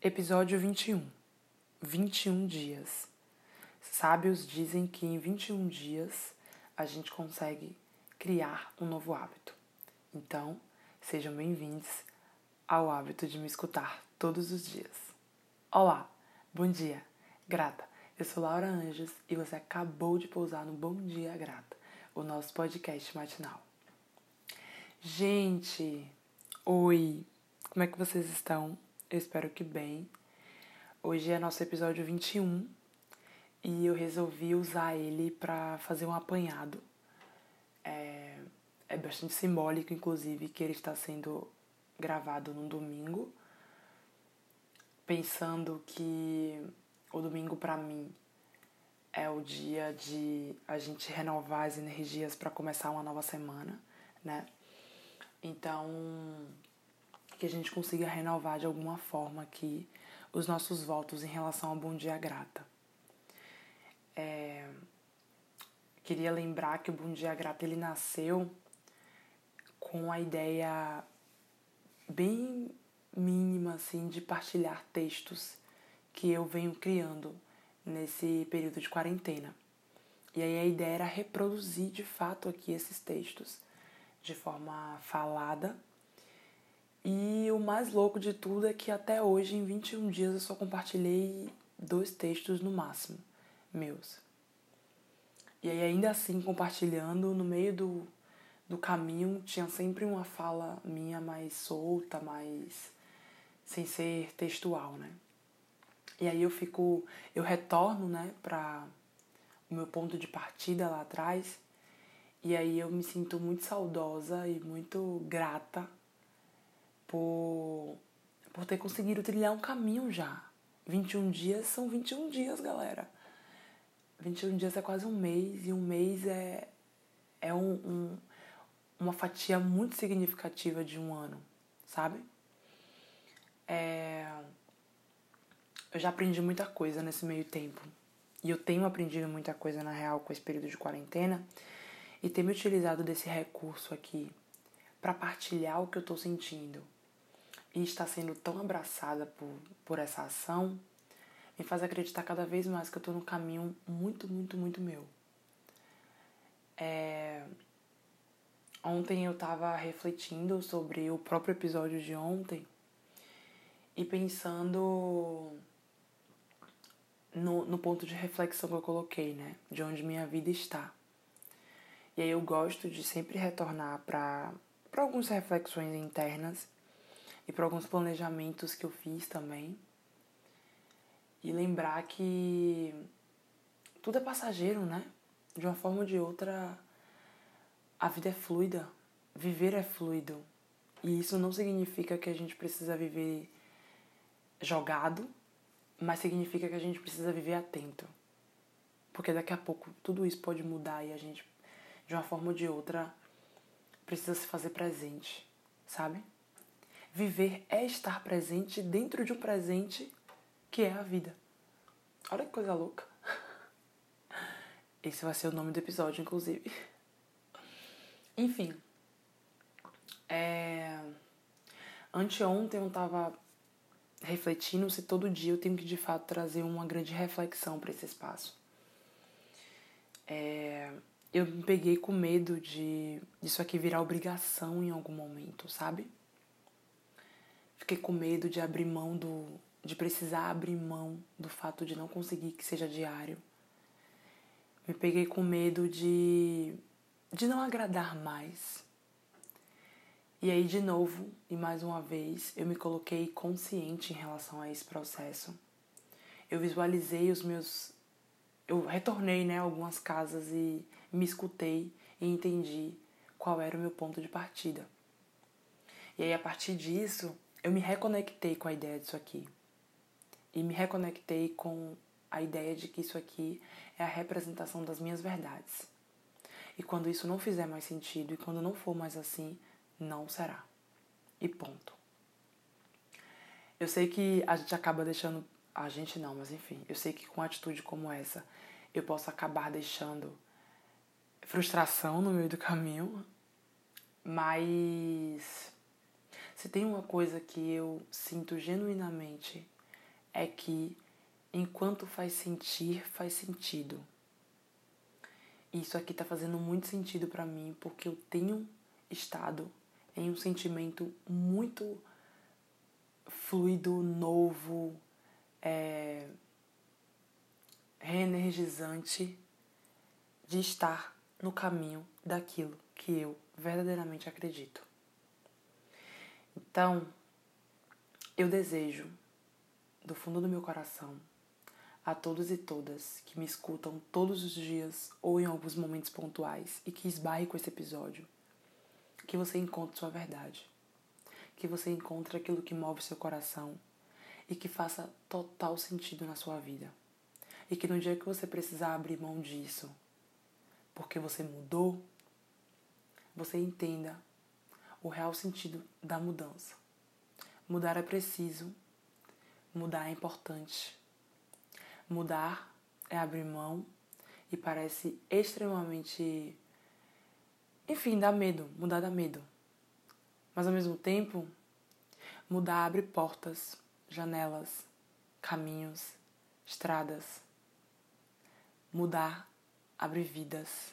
Episódio 21 21 dias. Sábios dizem que em 21 dias a gente consegue criar um novo hábito. Então, sejam bem-vindos ao hábito de me escutar todos os dias. Olá, bom dia, grata. Eu sou Laura Anjos e você acabou de pousar no Bom Dia Grata, o nosso podcast matinal. Gente, oi, como é que vocês estão? Eu espero que bem. Hoje é nosso episódio 21 e eu resolvi usar ele para fazer um apanhado. É, é bastante simbólico, inclusive, que ele está sendo gravado no domingo, pensando que o domingo para mim é o dia de a gente renovar as energias para começar uma nova semana, né? Então, que a gente consiga renovar de alguma forma aqui os nossos votos em relação ao Bom Dia Grata. É, queria lembrar que o Bom Dia Grata ele nasceu com a ideia bem mínima assim de partilhar textos que eu venho criando nesse período de quarentena. E aí a ideia era reproduzir de fato aqui esses textos de forma falada e o mais louco de tudo é que até hoje, em 21 dias, eu só compartilhei dois textos no máximo, meus. E aí, ainda assim, compartilhando, no meio do, do caminho, tinha sempre uma fala minha mais solta, mais. sem ser textual, né? E aí eu fico. eu retorno, né, pra o meu ponto de partida lá atrás. E aí eu me sinto muito saudosa e muito grata por, por ter conseguido trilhar um caminho já. 21 dias são 21 dias, galera. 21 dias é quase um mês, e um mês é, é um, um, uma fatia muito significativa de um ano, sabe? É, eu já aprendi muita coisa nesse meio tempo. E eu tenho aprendido muita coisa na real com esse período de quarentena. E tenho me utilizado desse recurso aqui para partilhar o que eu tô sentindo, e estar sendo tão abraçada por, por essa ação me faz acreditar cada vez mais que eu estou no caminho muito, muito, muito meu. É... Ontem eu estava refletindo sobre o próprio episódio de ontem e pensando no, no ponto de reflexão que eu coloquei, né? De onde minha vida está. E aí eu gosto de sempre retornar para algumas reflexões internas e para alguns planejamentos que eu fiz também. E lembrar que tudo é passageiro, né? De uma forma ou de outra, a vida é fluida, viver é fluido. E isso não significa que a gente precisa viver jogado, mas significa que a gente precisa viver atento. Porque daqui a pouco tudo isso pode mudar e a gente, de uma forma ou de outra, precisa se fazer presente, sabe? Viver é estar presente dentro de um presente que é a vida. Olha que coisa louca. Esse vai ser o nome do episódio, inclusive. Enfim. É... Anteontem eu tava refletindo se todo dia eu tenho que de fato trazer uma grande reflexão para esse espaço. É... Eu me peguei com medo de isso aqui virar obrigação em algum momento, sabe? Fiquei com medo de abrir mão do. de precisar abrir mão do fato de não conseguir que seja diário. Me peguei com medo de. de não agradar mais. E aí, de novo, e mais uma vez, eu me coloquei consciente em relação a esse processo. Eu visualizei os meus. Eu retornei, né, algumas casas e me escutei e entendi qual era o meu ponto de partida. E aí, a partir disso, eu me reconectei com a ideia disso aqui. E me reconectei com a ideia de que isso aqui é a representação das minhas verdades. E quando isso não fizer mais sentido e quando não for mais assim, não será. E ponto. Eu sei que a gente acaba deixando. A gente não, mas enfim. Eu sei que com atitude como essa, eu posso acabar deixando frustração no meio do caminho. Mas se tem uma coisa que eu sinto genuinamente é que enquanto faz sentir, faz sentido. Isso aqui tá fazendo muito sentido para mim porque eu tenho estado em um sentimento muito fluido, novo, é, reenergizante de estar no caminho daquilo que eu verdadeiramente acredito. Então, eu desejo, do fundo do meu coração, a todos e todas que me escutam todos os dias ou em alguns momentos pontuais e que esbarre com esse episódio, que você encontre sua verdade, que você encontre aquilo que move seu coração e que faça total sentido na sua vida. E que no dia que você precisar abrir mão disso, porque você mudou, você entenda o real sentido da mudança. Mudar é preciso, mudar é importante. Mudar é abrir mão e parece extremamente. Enfim, dá medo, mudar dá medo. Mas ao mesmo tempo, mudar abre portas, janelas, caminhos, estradas. Mudar abre vidas.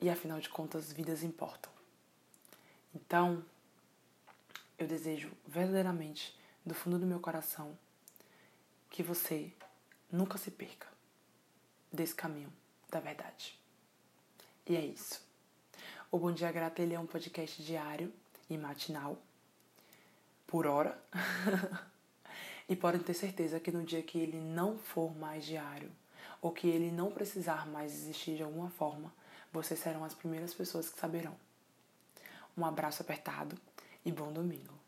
E afinal de contas, vidas importam. Então, eu desejo verdadeiramente, do fundo do meu coração, que você nunca se perca desse caminho da verdade. E é isso. O Bom Dia Grata é um podcast diário e matinal, por hora. e podem ter certeza que no dia que ele não for mais diário, ou que ele não precisar mais existir de alguma forma, vocês serão as primeiras pessoas que saberão. Um abraço apertado e bom domingo.